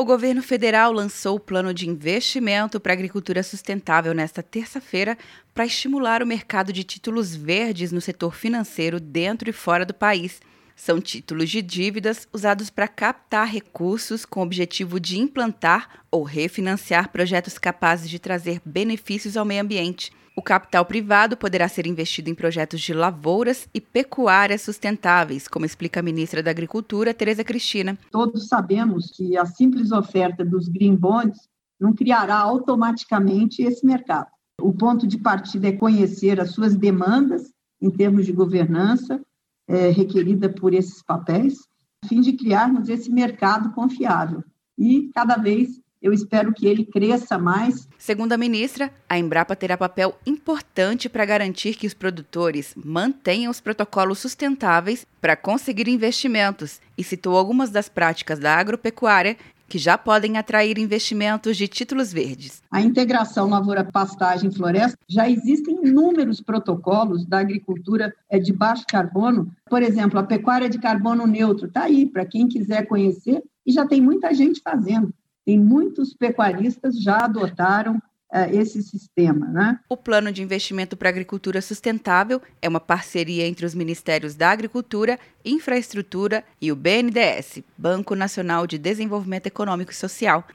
O governo federal lançou o plano de investimento para agricultura sustentável nesta terça-feira para estimular o mercado de títulos verdes no setor financeiro dentro e fora do país. São títulos de dívidas usados para captar recursos com o objetivo de implantar ou refinanciar projetos capazes de trazer benefícios ao meio ambiente. O capital privado poderá ser investido em projetos de lavouras e pecuárias sustentáveis, como explica a ministra da Agricultura, Tereza Cristina. Todos sabemos que a simples oferta dos green bonds não criará automaticamente esse mercado. O ponto de partida é conhecer as suas demandas em termos de governança é, requerida por esses papéis, a fim de criarmos esse mercado confiável. E cada vez eu espero que ele cresça mais. Segundo a ministra, a Embrapa terá papel importante para garantir que os produtores mantenham os protocolos sustentáveis para conseguir investimentos e citou algumas das práticas da agropecuária que já podem atrair investimentos de títulos verdes. A integração lavoura-pastagem-floresta já existem inúmeros protocolos da agricultura é, de baixo carbono. Por exemplo, a pecuária de carbono neutro está aí para quem quiser conhecer e já tem muita gente fazendo. Tem muitos pecuaristas já adotaram uh, esse sistema. Né? O Plano de Investimento para a Agricultura Sustentável é uma parceria entre os Ministérios da Agricultura, Infraestrutura e o BNDES, Banco Nacional de Desenvolvimento Econômico e Social.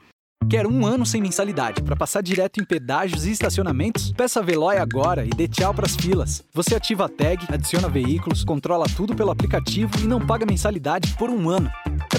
Quer um ano sem mensalidade para passar direto em pedágios e estacionamentos? Peça a Veloy agora e dê tchau para as filas. Você ativa a tag, adiciona veículos, controla tudo pelo aplicativo e não paga mensalidade por um ano.